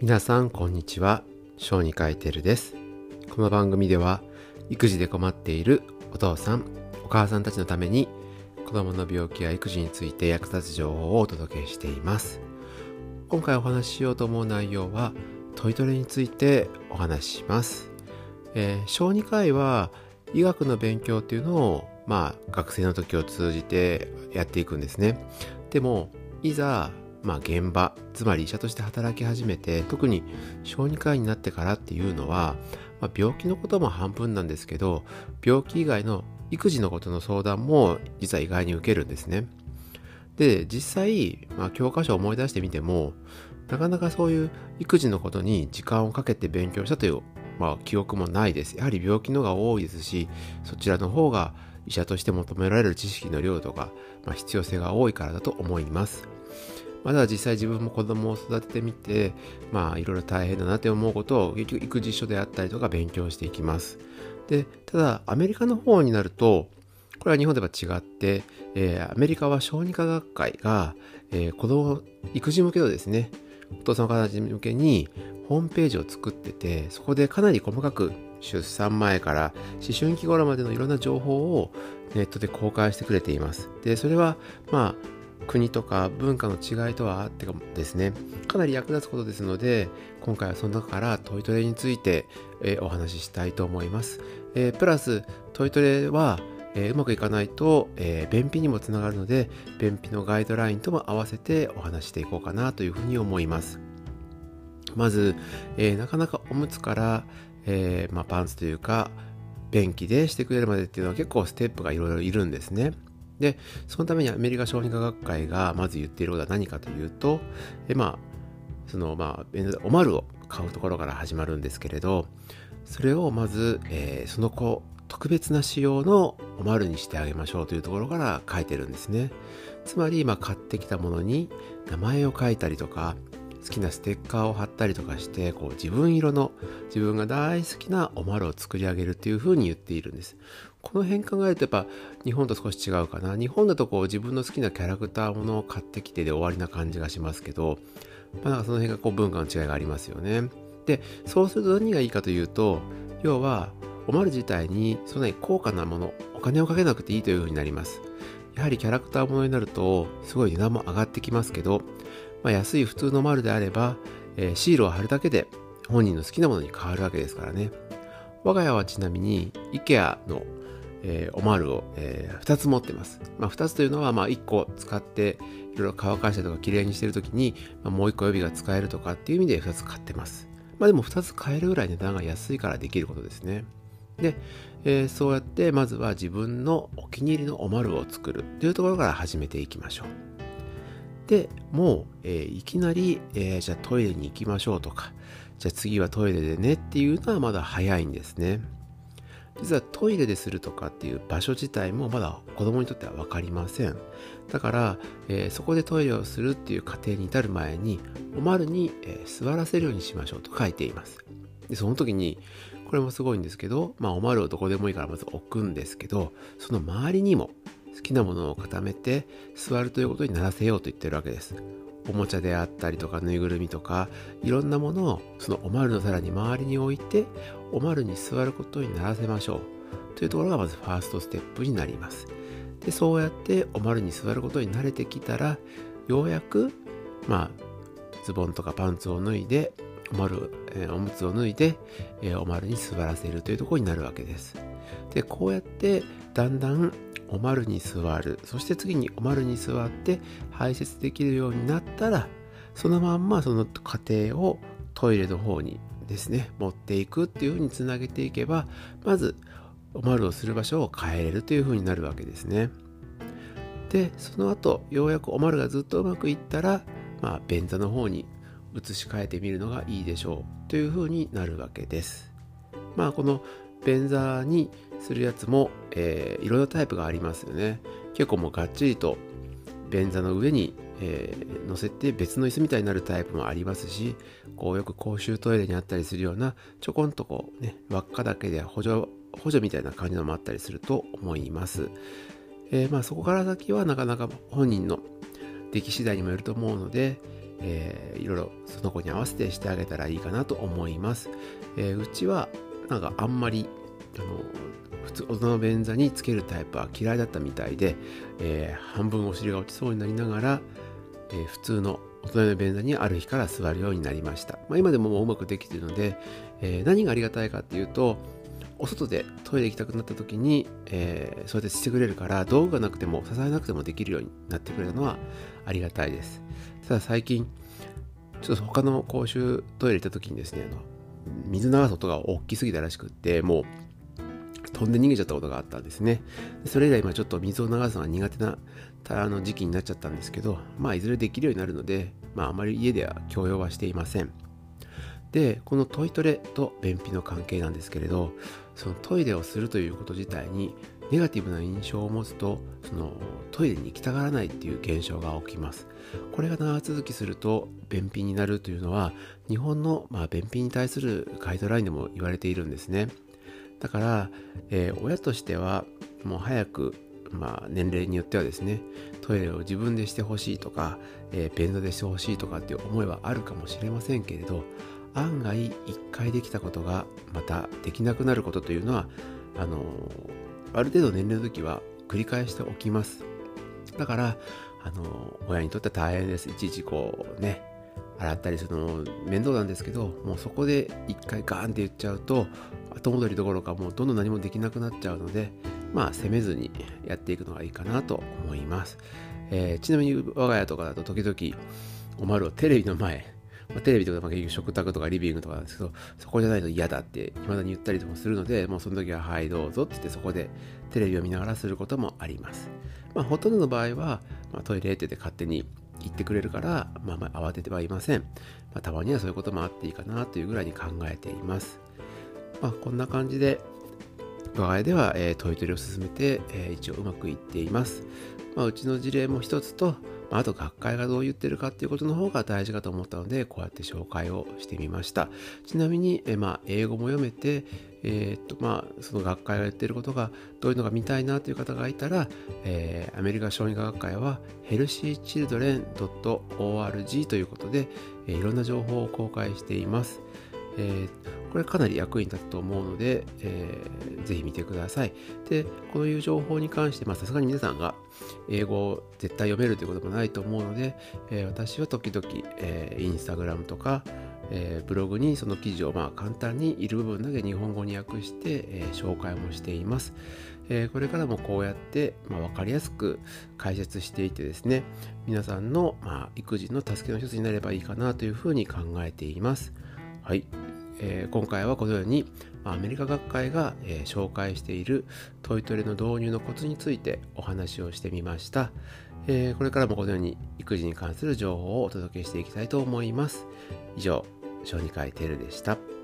皆さんこんにちは。小児科医テルです。この番組では育児で困っているお父さんお母さんたちのために子供の病気や育児について役立つ情報をお届けしています。今回お話ししようと思う内容はトイトレについてお話しします、えー、小児科医は医学の勉強っていうのをまあ学生の時を通じてやっていくんですね。でもいざまあ、現場つまり医者として働き始めて特に小児科医になってからっていうのは、まあ、病気のことも半分なんですけど病気以外の育児のことの相談も実は意外に受けるんですね。で実際、まあ、教科書を思い出してみてもなかなかそういう育児のことに時間をかけて勉強したという、まあ、記憶もないです。やはり病気のが多いですしそちらの方が医者として求められる知識の量とか、まあ、必要性が多いからだと思います。まだ実際自分も子供を育ててみて、まあいろいろ大変だなって思うことを結局育児書であったりとか勉強していきます。で、ただアメリカの方になると、これは日本では違って、えー、アメリカは小児科学会が、えー、子供、育児向けのですね、お父さんお母さん向けにホームページを作ってて、そこでかなり細かく出産前から思春期頃までのいろんな情報をネットで公開してくれています。で、それは、まあ、国とか文化の違いとはってかですねかなり役立つことですので今回はその中からトイトレについて、え、お話ししたいと思います、えー、プラストイトレは、えー、うまくいかないと、え便秘にもつながるので便秘のガイドラインとも合わせてお話していこうかなというふうに思います。まず、えなかなかおむつから、えまあ、パンツというか便器でしてくれるまでっていうのは結構ステップがいろいろいるんですね。で、そのためにアメリカ小児科学会がまず言っていることは何かというと、えまあ、そのまあ、おまるを買うところから始まるんですけれど、それをまず、えー、その子、特別な仕様のおまるにしてあげましょうというところから書いてるんですね。つまり、まあ、買ってきたものに名前を書いたりとか、好きなステッカーを貼ったりとかして、こう自分色の自分が大好きなおまるを作り上げるっていうふうに言っているんです。この辺考えるとやっぱ日本と少し違うかな。日本だとこう自分の好きなキャラクターものを買ってきてで終わりな感じがしますけど、まあなんかその辺がこう文化の違いがありますよね。で、そうすると何がいいかというと、要はおまる自体にそんなに高価なもの、お金をかけなくていいというふうになります。やはりキャラクターものになるとすごい値段も上がってきますけど、まあ、安い普通の丸であれば、えー、シールを貼るだけで本人の好きなものに変わるわけですからね。我が家はちなみに IKEA の、えー、おまるを、えー、2つ持ってます。まあ、2つというのは、まあ、1個使っていろいろ乾かしたりとか綺麗にしてるときに、まあ、もう1個予備が使えるとかっていう意味で2つ買ってます。まあでも2つ買えるぐらい値段が安いからできることですね。で、えー、そうやってまずは自分のお気に入りのおまるを作るというところから始めていきましょう。でもう、えー、いきなり、えー、じゃあトイレに行きましょうとか、じゃあ次はトイレでねっていうのはまだ早いんですね。実はトイレでするとかっていう場所自体もまだ子供にとっては分かりません。だから、えー、そこでトイレをするっていう過程に至る前に、おまるに、えー、座らせるようにしましょうと書いています。で、その時に、これもすごいんですけど、まあ、おまるをどこでもいいからまず置くんですけど、その周りにも好きなものを固めて座るということにならせようと言ってるわけです。おもちゃであったりとかぬいぐるみとかいろんなものをそのおまるの皿に周りに置いておまるに座ることにならせましょうというところがまずファーストステップになります。でそうやっておまるに座ることに慣れてきたらようやくまあズボンとかパンツを脱いでおまる、えー、おむつを脱いで、えー、おまるに座らせるというところになるわけです。でこうやってだんだんおまるに座る。そして次におまるに座って排泄できるようになったらそのまんまその過程をトイレの方にですね持っていくっていうふうにつなげていけばまずおまるをする場所を変えれるというふうになるわけですね。でその後ようやくおまるがずっとうまくいったらまあ便座の方に移し替えてみるのがいいでしょうというふうになるわけです。まあこの便座にするやつも、えー、いろいろタイプがありますよね結構もうがっちりと便座の上に、えー、乗せて別の椅子みたいになるタイプもありますしこうよく公衆トイレにあったりするようなちょこんとこうね輪っかだけで補助補助みたいな感じのもあったりすると思います、えー、まあそこから先はなかなか本人の出来次第にもよると思うので、えー、いろいろその子に合わせてしてあげたらいいかなと思います。えー、うちはなんかあんまりあの普通大人の便座につけるタイプは嫌いだったみたいで、えー、半分お尻が落ちそうになりながら、えー、普通の大人の便座にある日から座るようになりました。まあ、今でももううまくできているので、えー、何がありがたいかっていうと、お外でトイレ行きたくなった時に、えー、そうやってしてくれるから道具がなくても支えなくてもできるようになってくれたのはありがたいですただ最近ちょっと他の公衆トイレ行った時にですねあの水流す音が大きすぎたらしくってもう飛んで逃げちゃったことがあったんですね。それ以来今ちょっと水を流すのが苦手なあの時期になっちゃったんですけどまあいずれできるようになるのでまああまり家では強要はしていません。でこのトイトレと便秘の関係なんですけれどそのトイレをするということ自体にネガティブな印象を持つとそのトイレに行きたがらないっていう現象が起きます。これが長続きすると便秘になるというのは日本の、まあ、便秘に対するガイドラインでも言われているんですね。だから、えー、親としてはもう早くまあ、年齢によってはですねトイレを自分でしてほしいとか、えー、便座でしてほしいとかっていう思いはあるかもしれませんけれど案外一回できたことがまたできなくなることというのはあのある程度年齢の時は繰り返しておきます。だからあの親にとっては大変です。いちいちこうね洗ったりするの面倒なんですけどもうそこで一回ガーンって言っちゃうと後戻りどころかもうどんどん何もできなくなっちゃうのでまあ責めずにやっていくのがいいかなと思います、えー、ちなみに我が家とかだと時々おまるをテレビの前ま、テレビとか、ま、結局食卓とかリビングとかなんですけど、そこじゃないと嫌だって未だに言ったりとかするので、もうその時ははいどうぞって言ってそこでテレビを見ながらすることもあります。まあ、ほとんどの場合は、まあ、トイレって言って勝手に言ってくれるから、まあ、まあ慌ててはいません。まあ、たまにはそういうこともあっていいかなというぐらいに考えています。まあ、こんな感じで、我が家では、えー、トイトレを進めて、えー、一応うまくいっています。まあ、うちの事例も一つと、あと学会がどう言ってるかっていうことの方が大事かと思ったのでこうやって紹介をしてみました。ちなみに、えまあ、英語も読めてえー、っとまあその学会が言ってることがどういうのが見たいなという方がいたら、えー、アメリカ小児科学会はヘルシーチルドレン .org ということで、えー、いろんな情報を公開しています、えー、これかなり役に立つと思うので、えー、ぜひ見てください。で、こういう情報に関して、さすがに皆さんが英語を絶対読めるということもないと思うので、えー、私は時々、えー、インスタグラムとか、えー、ブログにその記事をまあ簡単にいる部分だけ日本語に訳して、えー、紹介もしています。えー、これからもこうやって、まあ、分かりやすく解説していてですね皆さんの、まあ、育児の助けの一つになればいいかなというふうに考えています。はい、え、今回はこのようにアメリカ学会が、え、紹介しているトイトレの導入のコツについてお話をしてみました、え、これからもこのように育児に関する情報をお届けしていきたいと思います。以上小児科医テルでした。